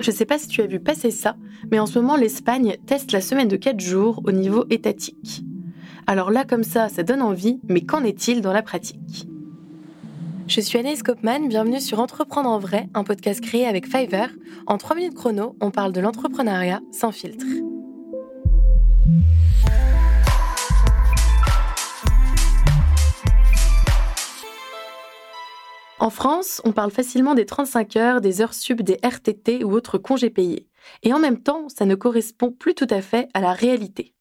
Je sais pas si tu as vu passer ça, mais en ce moment l'Espagne teste la semaine de 4 jours au niveau étatique. Alors là comme ça, ça donne envie, mais qu'en est-il dans la pratique? Je suis Anaïs Kopman, bienvenue sur Entreprendre en vrai, un podcast créé avec Fiverr. En 3 minutes chrono, on parle de l'entrepreneuriat sans filtre. En France, on parle facilement des 35 heures, des heures sub, des RTT ou autres congés payés. Et en même temps, ça ne correspond plus tout à fait à la réalité.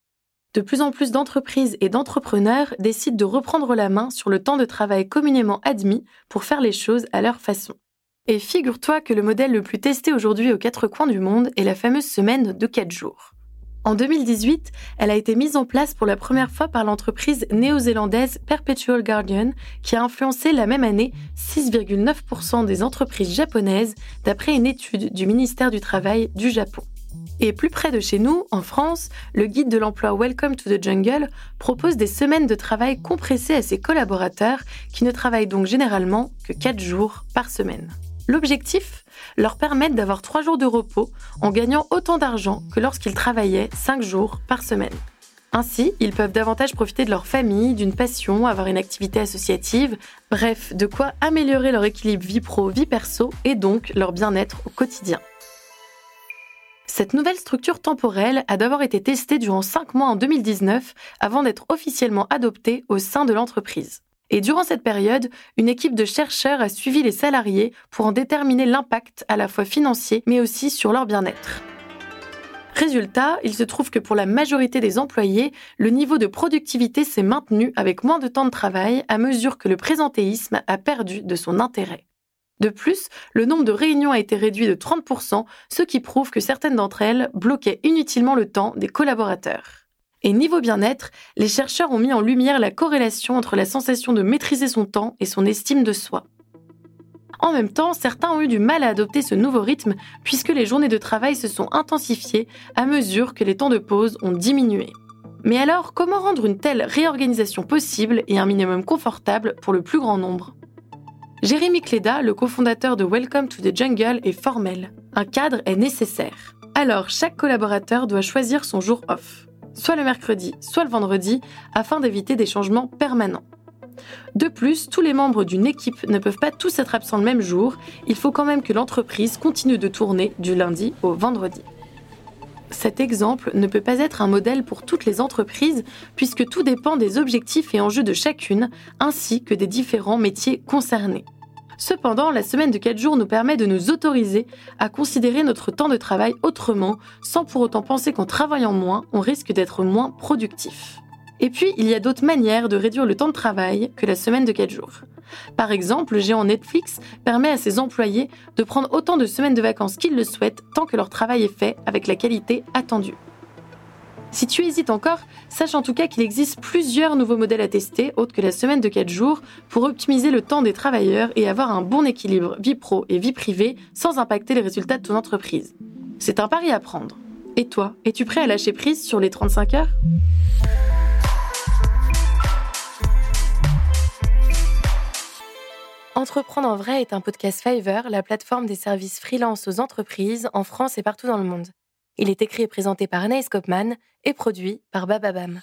De plus en plus d'entreprises et d'entrepreneurs décident de reprendre la main sur le temps de travail communément admis pour faire les choses à leur façon. Et figure-toi que le modèle le plus testé aujourd'hui aux quatre coins du monde est la fameuse semaine de 4 jours. En 2018, elle a été mise en place pour la première fois par l'entreprise néo-zélandaise Perpetual Guardian, qui a influencé la même année 6,9% des entreprises japonaises, d'après une étude du ministère du Travail du Japon. Et plus près de chez nous, en France, le guide de l'emploi Welcome to the Jungle propose des semaines de travail compressées à ses collaborateurs qui ne travaillent donc généralement que 4 jours par semaine. L'objectif Leur permettre d'avoir 3 jours de repos en gagnant autant d'argent que lorsqu'ils travaillaient 5 jours par semaine. Ainsi, ils peuvent davantage profiter de leur famille, d'une passion, avoir une activité associative, bref, de quoi améliorer leur équilibre vie pro-vie perso et donc leur bien-être au quotidien. Cette nouvelle structure temporelle a d'abord été testée durant 5 mois en 2019 avant d'être officiellement adoptée au sein de l'entreprise. Et durant cette période, une équipe de chercheurs a suivi les salariés pour en déterminer l'impact à la fois financier mais aussi sur leur bien-être. Résultat, il se trouve que pour la majorité des employés, le niveau de productivité s'est maintenu avec moins de temps de travail à mesure que le présentéisme a perdu de son intérêt. De plus, le nombre de réunions a été réduit de 30%, ce qui prouve que certaines d'entre elles bloquaient inutilement le temps des collaborateurs. Et niveau bien-être, les chercheurs ont mis en lumière la corrélation entre la sensation de maîtriser son temps et son estime de soi. En même temps, certains ont eu du mal à adopter ce nouveau rythme puisque les journées de travail se sont intensifiées à mesure que les temps de pause ont diminué. Mais alors, comment rendre une telle réorganisation possible et un minimum confortable pour le plus grand nombre? Jérémy Cléda, le cofondateur de Welcome to the Jungle, est formel. Un cadre est nécessaire. Alors, chaque collaborateur doit choisir son jour off, soit le mercredi, soit le vendredi, afin d'éviter des changements permanents. De plus, tous les membres d'une équipe ne peuvent pas tous être absents le même jour, il faut quand même que l'entreprise continue de tourner du lundi au vendredi. Cet exemple ne peut pas être un modèle pour toutes les entreprises puisque tout dépend des objectifs et enjeux de chacune ainsi que des différents métiers concernés. Cependant, la semaine de 4 jours nous permet de nous autoriser à considérer notre temps de travail autrement sans pour autant penser qu'en travaillant moins, on risque d'être moins productif. Et puis, il y a d'autres manières de réduire le temps de travail que la semaine de 4 jours. Par exemple, le géant Netflix permet à ses employés de prendre autant de semaines de vacances qu'ils le souhaitent tant que leur travail est fait avec la qualité attendue. Si tu hésites encore, sache en tout cas qu'il existe plusieurs nouveaux modèles à tester, autres que la semaine de 4 jours, pour optimiser le temps des travailleurs et avoir un bon équilibre vie pro et vie privée sans impacter les résultats de ton entreprise. C'est un pari à prendre. Et toi, es-tu prêt à lâcher prise sur les 35 heures? Entreprendre en vrai est un podcast Fiverr, la plateforme des services freelance aux entreprises en France et partout dans le monde. Il est écrit et présenté par Anaïs Kopman et produit par Bababam.